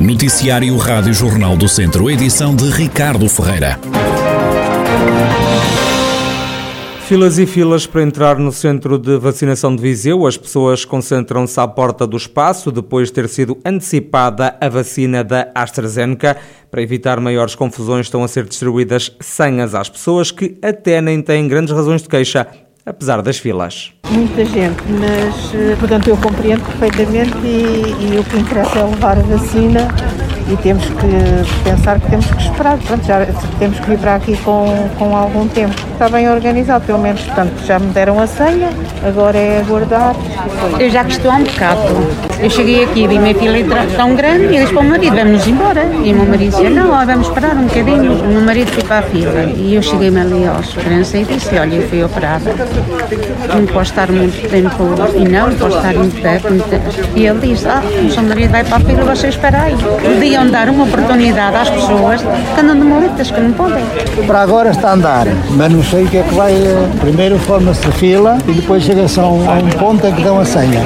Noticiário Rádio Jornal do Centro, edição de Ricardo Ferreira. Filas e filas para entrar no centro de vacinação de Viseu. As pessoas concentram-se à porta do espaço depois de ter sido antecipada a vacina da AstraZeneca. Para evitar maiores confusões, estão a ser distribuídas senhas às pessoas que até nem têm grandes razões de queixa apesar das filas. Muita gente, mas eh, portanto eu compreendo perfeitamente e, e o que interessa é levar a vacina e temos que pensar que temos que esperar. Pronto, já temos que vir para aqui com, com algum tempo. Está bem organizado, pelo menos, portanto, já me deram a senha, agora é aguardar. Eu já que estou há um bocado. Eu cheguei aqui, vi minha fila tão grande e disse para o marido, vamos embora. E o meu marido disse, não, vamos esperar um bocadinho. O meu marido foi para a fila e eu cheguei-me ali à segurança e disse, olha, eu fui operada. Não posso estar muito tempo, e não, posso estar muito tempo. E ele disse, ah, o seu marido vai para a fila, você espera aí. Podiam dar uma oportunidade às pessoas que andam de maletas, que não podem. Para agora está a andar, mas não sei o que é que vai. Primeiro forma-se a fila e depois chega-se a um, a um ponto em que dão a senha.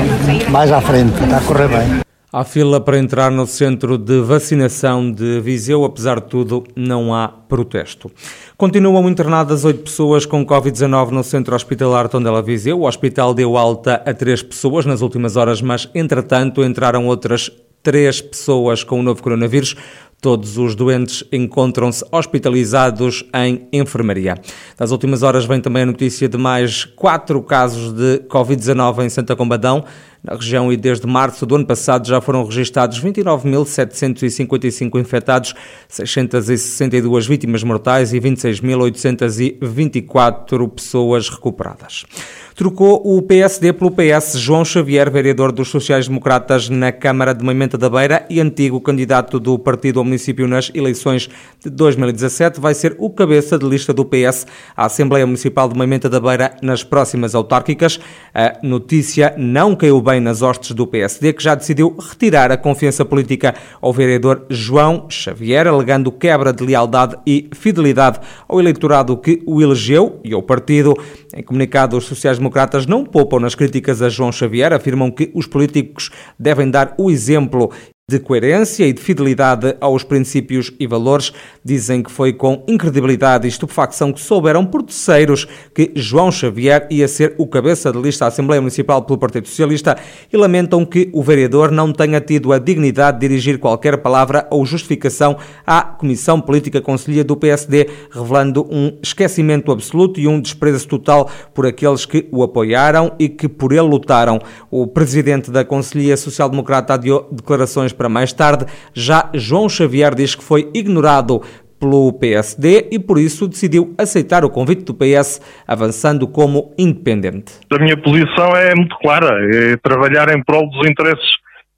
Mais à frente, está correr bem. Há fila para entrar no centro de vacinação de Viseu, apesar de tudo, não há protesto. Continuam internadas oito pessoas com Covid-19 no centro hospitalar Tondela Viseu. O hospital deu alta a três pessoas nas últimas horas, mas, entretanto, entraram outras três pessoas com o novo coronavírus. Todos os doentes encontram-se hospitalizados em enfermaria. Nas últimas horas vem também a notícia de mais quatro casos de Covid-19 em Santa Combadão. Na região e desde março do ano passado já foram registados 29.755 infectados, 662 vítimas mortais e 26.824 pessoas recuperadas trocou o PSD pelo PS. João Xavier, vereador dos sociais-democratas na Câmara de Moimenta da Beira e antigo candidato do partido ao município nas eleições de 2017, vai ser o cabeça de lista do PS à Assembleia Municipal de Moimenta da Beira nas próximas autárquicas. A notícia não caiu bem nas hostes do PSD, que já decidiu retirar a confiança política ao vereador João Xavier, alegando quebra de lealdade e fidelidade ao eleitorado que o elegeu e ao partido. Em comunicado, os sociais-democratas não poupam nas críticas a João Xavier, afirmam que os políticos devem dar o exemplo de coerência e de fidelidade aos princípios e valores. Dizem que foi com incredibilidade e estupefacção que souberam por terceiros que João Xavier ia ser o cabeça de lista à Assembleia Municipal pelo Partido Socialista e lamentam que o vereador não tenha tido a dignidade de dirigir qualquer palavra ou justificação à Comissão Política Conselhia do PSD, revelando um esquecimento absoluto e um desprezo total por aqueles que o apoiaram e que por ele lutaram. O presidente da Conselhia Social Democrata adiou declarações para mais tarde. Já João Xavier diz que foi ignorado pelo PSD e por isso decidiu aceitar o convite do PS, avançando como independente. A minha posição é muito clara, é trabalhar em prol dos interesses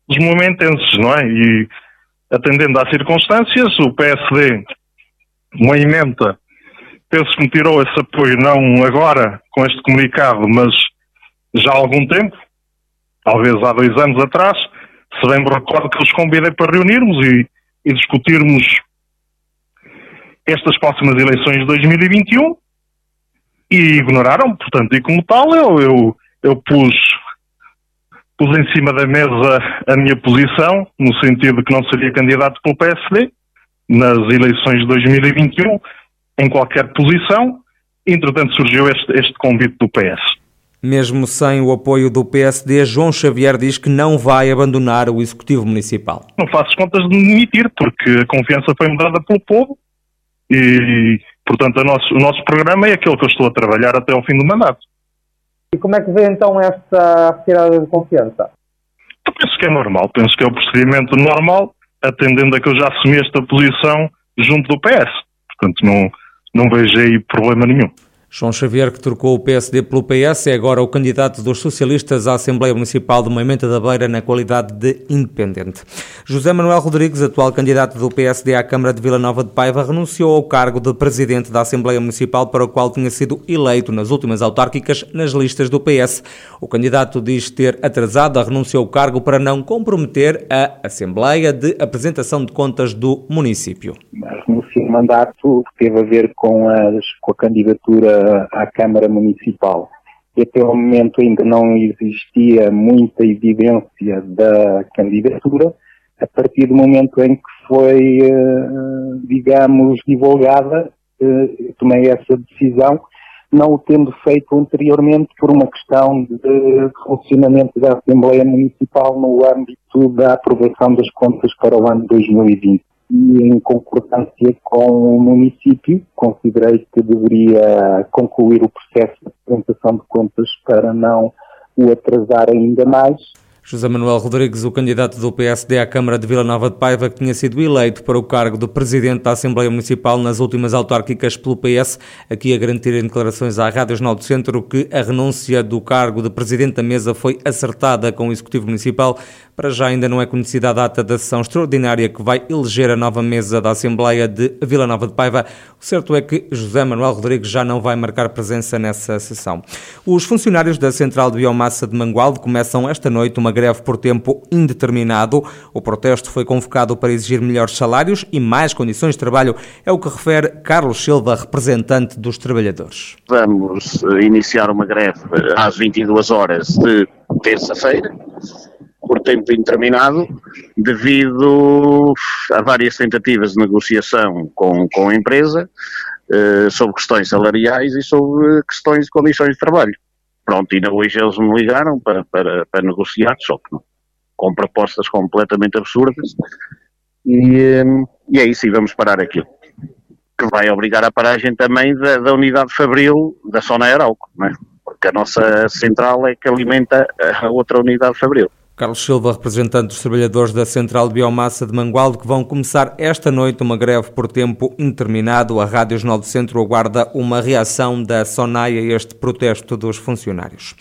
dos momentenses, não é? E atendendo às circunstâncias, o PSD, uma emenda, penso que me tirou esse apoio não agora com este comunicado, mas já há algum tempo, talvez há dois anos atrás, se bem me recordo que os convidei para reunirmos e, e discutirmos estas próximas eleições de 2021 e ignoraram, portanto, e como tal eu, eu, eu pus, pus em cima da mesa a minha posição, no sentido de que não seria candidato pelo PSD nas eleições de 2021, em qualquer posição, entretanto surgiu este, este convite do PS. Mesmo sem o apoio do PSD, João Xavier diz que não vai abandonar o Executivo Municipal. Não faço contas de demitir, porque a confiança foi mudada pelo povo e, portanto, nosso, o nosso programa é aquele que eu estou a trabalhar até ao fim do mandato. E como é que vê então esta retirada de confiança? Eu penso que é normal, penso que é o procedimento normal, atendendo a que eu já assumi esta posição junto do PS. Portanto, não, não vejo aí problema nenhum. João Xavier, que trocou o PSD pelo PS, é agora o candidato dos socialistas à Assembleia Municipal de Moimenta da Beira na qualidade de independente. José Manuel Rodrigues, atual candidato do PSD à Câmara de Vila Nova de Paiva, renunciou ao cargo de presidente da Assembleia Municipal para o qual tinha sido eleito nas últimas autárquicas nas listas do PS. O candidato diz ter atrasado a renúncia ao cargo para não comprometer a Assembleia de apresentação de contas do município o mandato teve a ver com, as, com a candidatura à Câmara Municipal. E até o momento ainda não existia muita evidência da candidatura, a partir do momento em que foi, uh, digamos, divulgada, uh, tomei essa decisão, não o tendo feito anteriormente por uma questão de funcionamento da Assembleia Municipal no âmbito da aprovação das contas para o ano 2020 e em concordância com o município, considerei que deveria concluir o processo de apresentação de contas para não o atrasar ainda mais. José Manuel Rodrigues, o candidato do PSD à Câmara de Vila Nova de Paiva, que tinha sido eleito para o cargo de Presidente da Assembleia Municipal nas últimas autárquicas pelo PS, aqui a garantir em declarações à Rádio Jornal do Centro que a renúncia do cargo de Presidente da Mesa foi acertada com o Executivo Municipal. Para já ainda não é conhecida a data da sessão extraordinária que vai eleger a nova mesa da Assembleia de Vila Nova de Paiva. O certo é que José Manuel Rodrigues já não vai marcar presença nessa sessão. Os funcionários da Central de Biomassa de Mangualde começam esta noite uma greve por tempo indeterminado. O protesto foi convocado para exigir melhores salários e mais condições de trabalho, é o que refere Carlos Silva, representante dos trabalhadores. Vamos eh, iniciar uma greve às 22 horas de terça-feira por tempo indeterminado, devido a várias tentativas de negociação com, com a empresa eh, sobre questões salariais e sobre questões de condições de trabalho. Pronto, ainda hoje eles me ligaram para, para, para negociar, só que não, com propostas completamente absurdas. E, hum, e é isso, e vamos parar aquilo. Que vai obrigar a paragem também da, da unidade Fabril da Sona Arauco, não é? porque a nossa central é que alimenta a outra unidade Fabril. Carlos Silva, representante dos trabalhadores da Central de Biomassa de Mangualde, que vão começar esta noite uma greve por tempo indeterminado. A Rádio Jornal do Centro aguarda uma reação da SONAI a este protesto dos funcionários.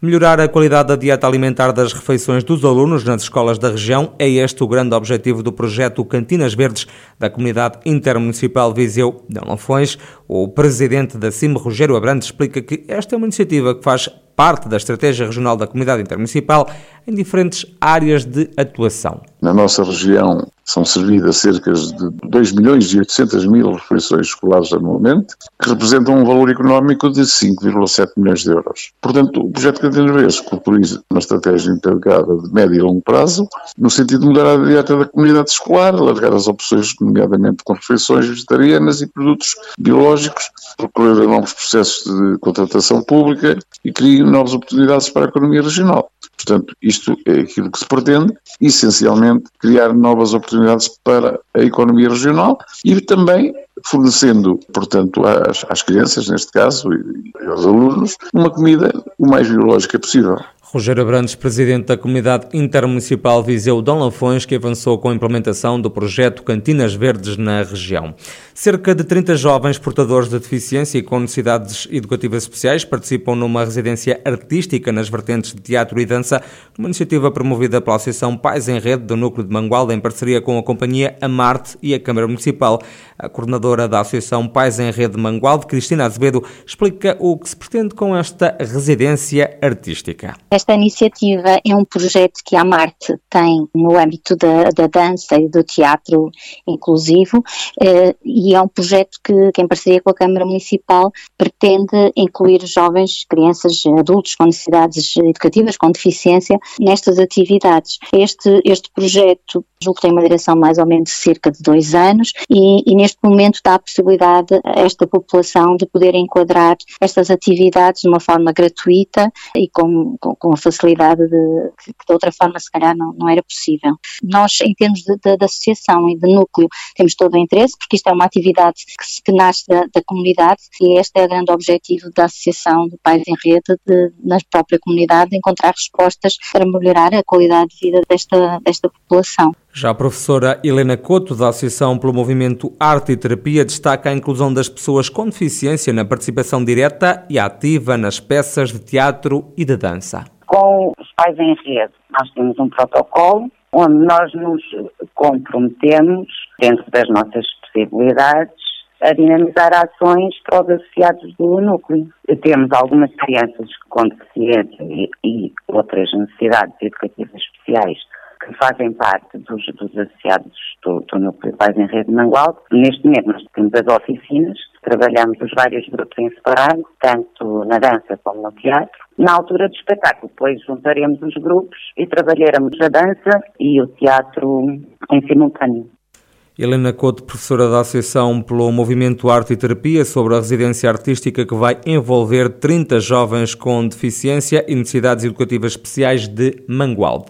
Melhorar a qualidade da dieta alimentar das refeições dos alunos nas escolas da região é este o grande objetivo do projeto Cantinas Verdes da Comunidade Intermunicipal Viseu de Lanfões. O presidente da CIM, Rogério Abrantes, explica que esta é uma iniciativa que faz parte da estratégia regional da Comunidade Intermunicipal em diferentes áreas de atuação. Na nossa região são servidas cerca de 2 milhões e 800 mil refeições escolares anualmente, que representam um valor económico de 5,7 milhões de euros. Portanto, o projeto Verde conclui uma estratégia integrada de médio e longo prazo, no sentido de mudar a dieta da comunidade escolar, alargar as opções, nomeadamente com refeições vegetarianas e produtos biológicos, procurar novos processos de contratação pública e criar novas oportunidades para a economia regional. Portanto, isto é aquilo que se pretende, essencialmente criar novas oportunidades para a economia regional e também fornecendo, portanto, às, às crianças, neste caso, e aos alunos, uma comida o mais biológica possível. Rogério Abrantes, presidente da Comunidade Intermunicipal Viseu Dom Lanfões, que avançou com a implementação do projeto Cantinas Verdes na região. Cerca de 30 jovens portadores de deficiência e com necessidades educativas especiais participam numa residência artística nas vertentes de teatro e dança, uma iniciativa promovida pela Associação Pais em Rede do Núcleo de Mangualda, em parceria com a companhia Amarte e a Câmara Municipal. A coordenadora da Associação Pais em Rede de Mangualde, Cristina Azevedo, explica o que se pretende com esta residência artística. Esta iniciativa é um projeto que a Marte tem no âmbito da, da dança e do teatro inclusivo eh, e é um projeto que, que, em parceria com a Câmara Municipal, pretende incluir jovens, crianças, adultos com necessidades educativas, com deficiência, nestas atividades. Este, este projeto julgo que tem uma direção mais ou menos de cerca de dois anos e, e, neste momento dá a possibilidade a esta população de poder enquadrar estas atividades de uma forma gratuita e com, com, com a facilidade de, que de outra forma se calhar não, não era possível. Nós, em termos de, de, de, associação e de núcleo, temos todo o interesse porque isto é uma atividade que, que nasce da, da, comunidade e este é o grande objetivo da Associação de Pais em Rede de, na própria comunidade, encontrar respostas para melhorar a qualidade de vida desta, desta população. Já a professora Helena Couto, da Associação pelo Movimento Arte e Terapia, destaca a inclusão das pessoas com deficiência na participação direta e ativa nas peças de teatro e de dança. Com os pais em rede, nós temos um protocolo onde nós nos comprometemos, dentro das nossas possibilidades, a dinamizar ações para os associados do núcleo. Temos algumas crianças com deficiência e, e outras necessidades educativas especiais que fazem parte dos, dos associados do, do Núcleo Pais em Rede de Mangualde. Neste momento nós temos as oficinas, trabalhamos os vários grupos em separado, tanto na dança como no teatro, na altura do espetáculo. Depois juntaremos os grupos e trabalharemos a dança e o teatro em simultâneo. Helena Couto, professora da Associação pelo Movimento Arte e Terapia, sobre a residência artística que vai envolver 30 jovens com deficiência e necessidades educativas especiais de Mangualde.